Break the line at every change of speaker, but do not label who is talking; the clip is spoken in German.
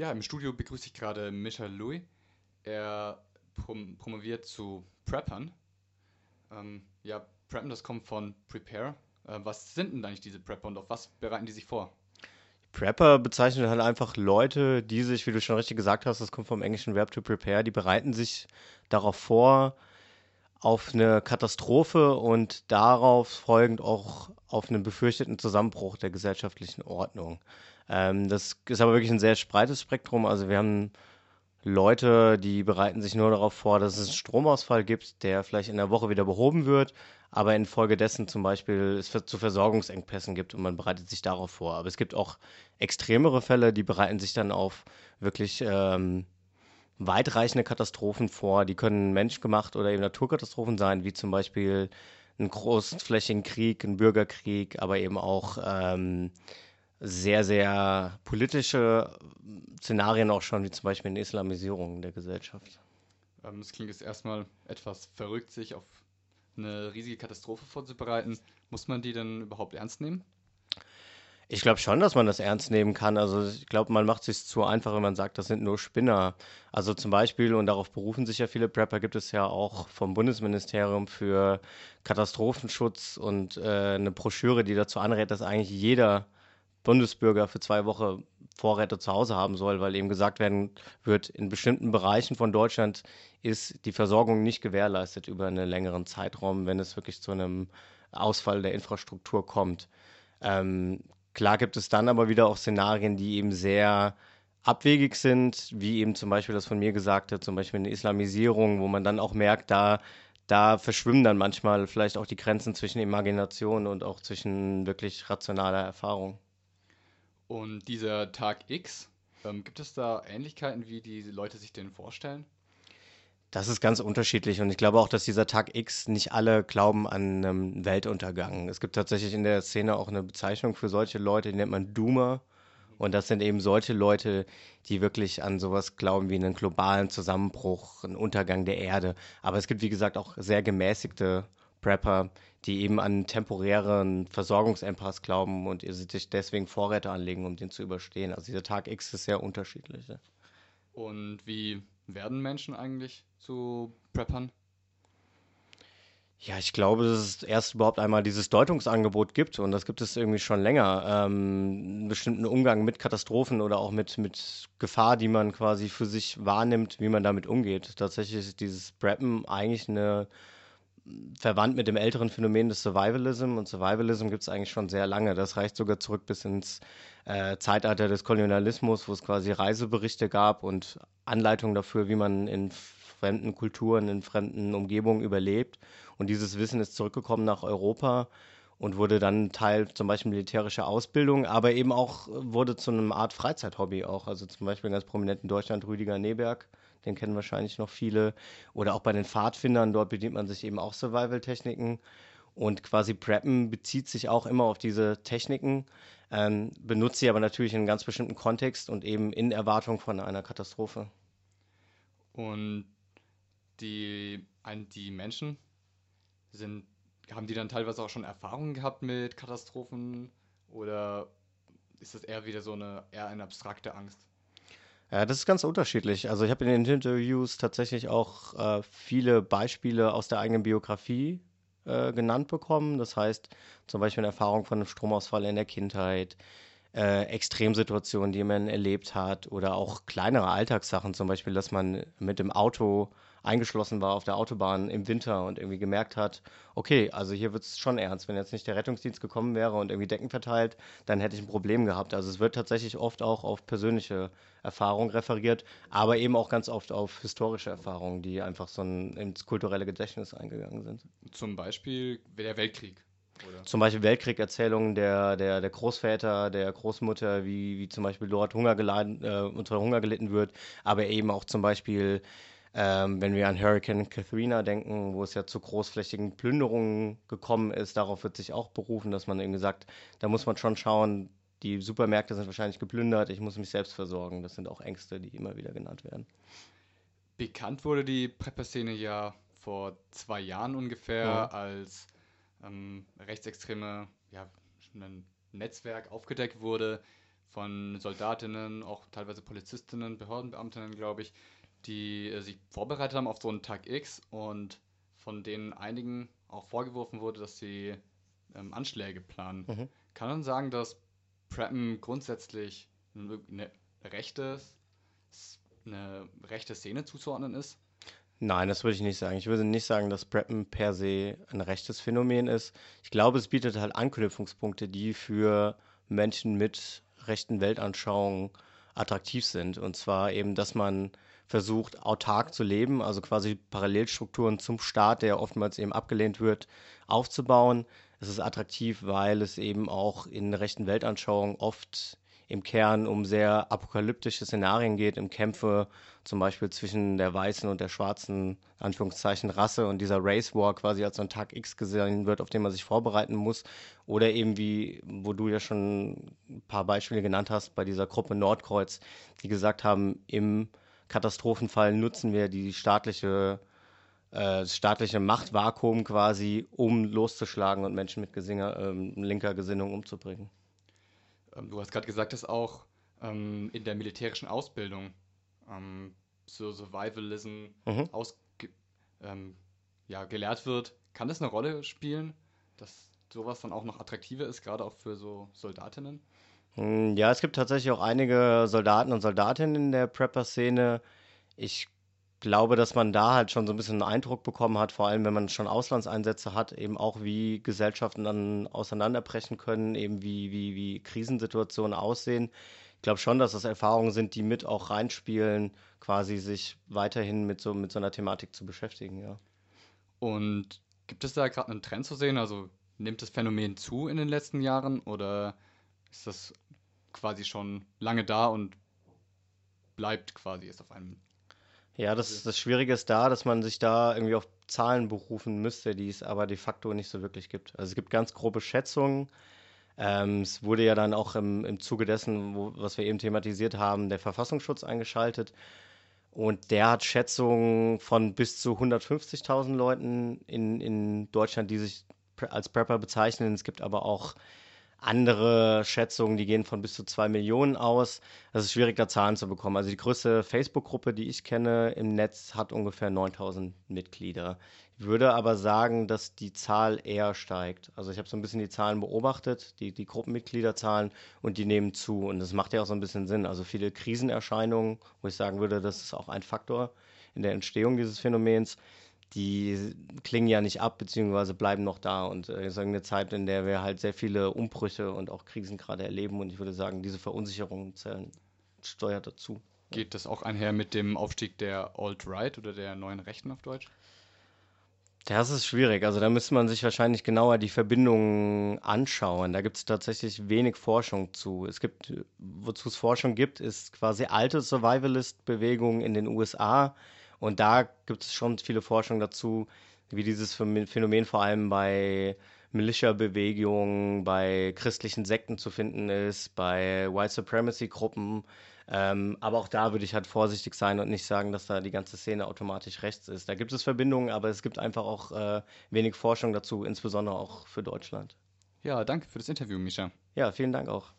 Ja, im Studio begrüße ich gerade Michael Louis. Er prom promoviert zu Preppern. Ähm, ja, Preppen, das kommt von Prepare. Äh, was sind denn eigentlich diese Prepper und auf was bereiten die sich vor?
Prepper bezeichnet halt einfach Leute, die sich, wie du schon richtig gesagt hast, das kommt vom englischen Verb to prepare, die bereiten sich darauf vor, auf eine Katastrophe und darauf folgend auch auf einen befürchteten Zusammenbruch der gesellschaftlichen Ordnung. Ähm, das ist aber wirklich ein sehr breites Spektrum. Also wir haben Leute, die bereiten sich nur darauf vor, dass es einen Stromausfall gibt, der vielleicht in der Woche wieder behoben wird, aber infolgedessen zum Beispiel es zu Versorgungsengpässen gibt und man bereitet sich darauf vor. Aber es gibt auch extremere Fälle, die bereiten sich dann auf wirklich ähm, weitreichende Katastrophen vor. Die können menschgemacht oder eben Naturkatastrophen sein, wie zum Beispiel einen großflächigen Krieg, einen Bürgerkrieg, aber eben auch ähm, sehr, sehr politische Szenarien auch schon, wie zum Beispiel eine Islamisierung der Gesellschaft.
Ähm, es klingt jetzt erstmal etwas verrückt, sich auf eine riesige Katastrophe vorzubereiten. Muss man die denn überhaupt ernst nehmen?
Ich glaube schon, dass man das ernst nehmen kann. Also ich glaube, man macht es sich zu einfach, wenn man sagt, das sind nur Spinner. Also zum Beispiel, und darauf berufen sich ja viele Prepper, gibt es ja auch vom Bundesministerium für Katastrophenschutz und äh, eine Broschüre, die dazu anrät, dass eigentlich jeder Bundesbürger für zwei Wochen Vorräte zu Hause haben soll, weil eben gesagt werden wird, in bestimmten Bereichen von Deutschland ist die Versorgung nicht gewährleistet über einen längeren Zeitraum, wenn es wirklich zu einem Ausfall der Infrastruktur kommt. Ähm, Klar gibt es dann aber wieder auch Szenarien, die eben sehr abwegig sind, wie eben zum Beispiel das von mir gesagte, zum Beispiel eine Islamisierung, wo man dann auch merkt, da, da verschwimmen dann manchmal vielleicht auch die Grenzen zwischen Imagination und auch zwischen wirklich rationaler Erfahrung.
Und dieser Tag X, ähm, gibt es da Ähnlichkeiten, wie die Leute sich den vorstellen?
Das ist ganz unterschiedlich und ich glaube auch, dass dieser Tag X nicht alle glauben an einen Weltuntergang. Es gibt tatsächlich in der Szene auch eine Bezeichnung für solche Leute, die nennt man Doomer. Und das sind eben solche Leute, die wirklich an sowas glauben wie einen globalen Zusammenbruch, einen Untergang der Erde. Aber es gibt, wie gesagt, auch sehr gemäßigte Prepper, die eben an temporären Versorgungsempass glauben und sich deswegen Vorräte anlegen, um den zu überstehen. Also dieser Tag X ist sehr unterschiedlich.
Und wie werden Menschen eigentlich zu Preppern?
Ja, ich glaube, dass es erst überhaupt einmal dieses Deutungsangebot gibt und das gibt es irgendwie schon länger. Ähm, einen bestimmten Umgang mit Katastrophen oder auch mit, mit Gefahr, die man quasi für sich wahrnimmt, wie man damit umgeht. Tatsächlich ist dieses Preppen eigentlich eine verwandt mit dem älteren Phänomen des Survivalism und Survivalism gibt es eigentlich schon sehr lange. Das reicht sogar zurück bis ins äh, Zeitalter des Kolonialismus, wo es quasi Reiseberichte gab und Anleitungen dafür, wie man in fremden Kulturen, in fremden Umgebungen überlebt. Und dieses Wissen ist zurückgekommen nach Europa und wurde dann Teil zum Beispiel militärischer Ausbildung, aber eben auch wurde zu einer Art Freizeithobby auch. Also zum Beispiel ganz prominent in Deutschland Rüdiger Neberg, den kennen wahrscheinlich noch viele. Oder auch bei den Pfadfindern, dort bedient man sich eben auch Survival-Techniken. Und quasi Preppen bezieht sich auch immer auf diese Techniken, ähm, benutzt sie aber natürlich in einem ganz bestimmten Kontext und eben in Erwartung von einer Katastrophe.
Und die, die Menschen sind, haben die dann teilweise auch schon Erfahrungen gehabt mit Katastrophen oder ist das eher wieder so eine eher eine abstrakte Angst?
Ja, das ist ganz unterschiedlich. Also ich habe in den Interviews tatsächlich auch äh, viele Beispiele aus der eigenen Biografie äh, genannt bekommen. Das heißt zum Beispiel eine Erfahrung von einem Stromausfall in der Kindheit, äh, Extremsituationen, die man erlebt hat oder auch kleinere Alltagssachen, zum Beispiel, dass man mit dem Auto eingeschlossen war auf der Autobahn im Winter und irgendwie gemerkt hat, okay, also hier wird es schon ernst. Wenn jetzt nicht der Rettungsdienst gekommen wäre und irgendwie Decken verteilt, dann hätte ich ein Problem gehabt. Also es wird tatsächlich oft auch auf persönliche Erfahrungen referiert, aber eben auch ganz oft auf historische Erfahrungen, die einfach so ein, ins kulturelle Gedächtnis eingegangen sind.
Zum Beispiel der Weltkrieg.
Oder? Zum Beispiel Weltkriegerzählungen der, der, der Großväter, der Großmutter, wie, wie zum Beispiel dort Hunger geladen, äh, unter Hunger gelitten wird, aber eben auch zum Beispiel ähm, wenn wir an Hurricane Katrina denken, wo es ja zu großflächigen Plünderungen gekommen ist, darauf wird sich auch berufen, dass man eben gesagt, da muss man schon schauen, die Supermärkte sind wahrscheinlich geplündert, ich muss mich selbst versorgen. Das sind auch Ängste, die immer wieder genannt werden.
Bekannt wurde die Prepper-Szene ja vor zwei Jahren ungefähr, ja. als ähm, rechtsextreme ja, ein Netzwerk aufgedeckt wurde von Soldatinnen, auch teilweise Polizistinnen, Behördenbeamtinnen, glaube ich, die äh, sich vorbereitet haben auf so einen Tag X und von denen einigen auch vorgeworfen wurde, dass sie ähm, Anschläge planen. Mhm. Kann man sagen, dass Preppen grundsätzlich eine rechte, eine rechte Szene zuzuordnen ist?
Nein, das würde ich nicht sagen. Ich würde nicht sagen, dass Preppen per se ein rechtes Phänomen ist. Ich glaube, es bietet halt Anknüpfungspunkte, die für Menschen mit rechten Weltanschauungen attraktiv sind. Und zwar eben, dass man versucht, autark zu leben, also quasi Parallelstrukturen zum Staat, der oftmals eben abgelehnt wird, aufzubauen. Es ist attraktiv, weil es eben auch in rechten Weltanschauungen oft im Kern um sehr apokalyptische Szenarien geht, im Kämpfe zum Beispiel zwischen der weißen und der schwarzen, Anführungszeichen, Rasse und dieser Race War quasi als so ein Tag X gesehen wird, auf den man sich vorbereiten muss. Oder eben wie, wo du ja schon ein paar Beispiele genannt hast, bei dieser Gruppe Nordkreuz, die gesagt haben, im Katastrophenfall nutzen wir die staatliche äh, staatliche Machtvakuum quasi, um loszuschlagen und Menschen mit Gesinger, ähm, linker Gesinnung umzubringen.
Ähm, du hast gerade gesagt, dass auch ähm, in der militärischen Ausbildung ähm, so Survivalism mhm. aus, ähm, ja, gelehrt wird. Kann das eine Rolle spielen, dass sowas dann auch noch attraktiver ist, gerade auch für so Soldatinnen?
Hm, ja, es gibt tatsächlich auch einige Soldaten und Soldatinnen in der Prepper-Szene. Ich glaube, dass man da halt schon so ein bisschen einen Eindruck bekommen hat, vor allem wenn man schon Auslandseinsätze hat, eben auch wie Gesellschaften dann auseinanderbrechen können, eben wie, wie, wie Krisensituationen aussehen. Ich glaube schon, dass das Erfahrungen sind, die mit auch reinspielen, quasi sich weiterhin mit so, mit so einer Thematik zu beschäftigen, ja.
Und gibt es da gerade einen Trend zu sehen? Also nimmt das Phänomen zu in den letzten Jahren oder ist das quasi schon lange da und bleibt quasi erst auf einem
ja, das, das Schwierige ist da, dass man sich da irgendwie auf Zahlen berufen müsste, die es aber de facto nicht so wirklich gibt. Also es gibt ganz grobe Schätzungen. Ähm, es wurde ja dann auch im, im Zuge dessen, wo, was wir eben thematisiert haben, der Verfassungsschutz eingeschaltet. Und der hat Schätzungen von bis zu 150.000 Leuten in, in Deutschland, die sich als Prepper bezeichnen. Es gibt aber auch andere Schätzungen, die gehen von bis zu zwei Millionen aus. Es ist schwierig, da Zahlen zu bekommen. Also die größte Facebook-Gruppe, die ich kenne im Netz, hat ungefähr 9000 Mitglieder. Ich würde aber sagen, dass die Zahl eher steigt. Also ich habe so ein bisschen die Zahlen beobachtet, die, die Gruppenmitgliederzahlen, und die nehmen zu. Und das macht ja auch so ein bisschen Sinn. Also viele Krisenerscheinungen, wo ich sagen würde, das ist auch ein Faktor in der Entstehung dieses Phänomens die klingen ja nicht ab, beziehungsweise bleiben noch da. Und äh, ist eine Zeit, in der wir halt sehr viele Umbrüche und auch Krisen gerade erleben. Und ich würde sagen, diese Verunsicherung zählen, steuert dazu.
Geht das auch einher mit dem Aufstieg der Alt-Right oder der neuen Rechten auf Deutsch?
Das ist schwierig. Also da müsste man sich wahrscheinlich genauer die Verbindungen anschauen. Da gibt es tatsächlich wenig Forschung zu. Es gibt, wozu es Forschung gibt, ist quasi alte Survivalist-Bewegungen in den USA, und da gibt es schon viele Forschungen dazu, wie dieses Phänomen vor allem bei Militia-Bewegungen, bei christlichen Sekten zu finden ist, bei White Supremacy-Gruppen. Ähm, aber auch da würde ich halt vorsichtig sein und nicht sagen, dass da die ganze Szene automatisch rechts ist. Da gibt es Verbindungen, aber es gibt einfach auch äh, wenig Forschung dazu, insbesondere auch für Deutschland.
Ja, danke für das Interview, Misha.
Ja, vielen Dank auch.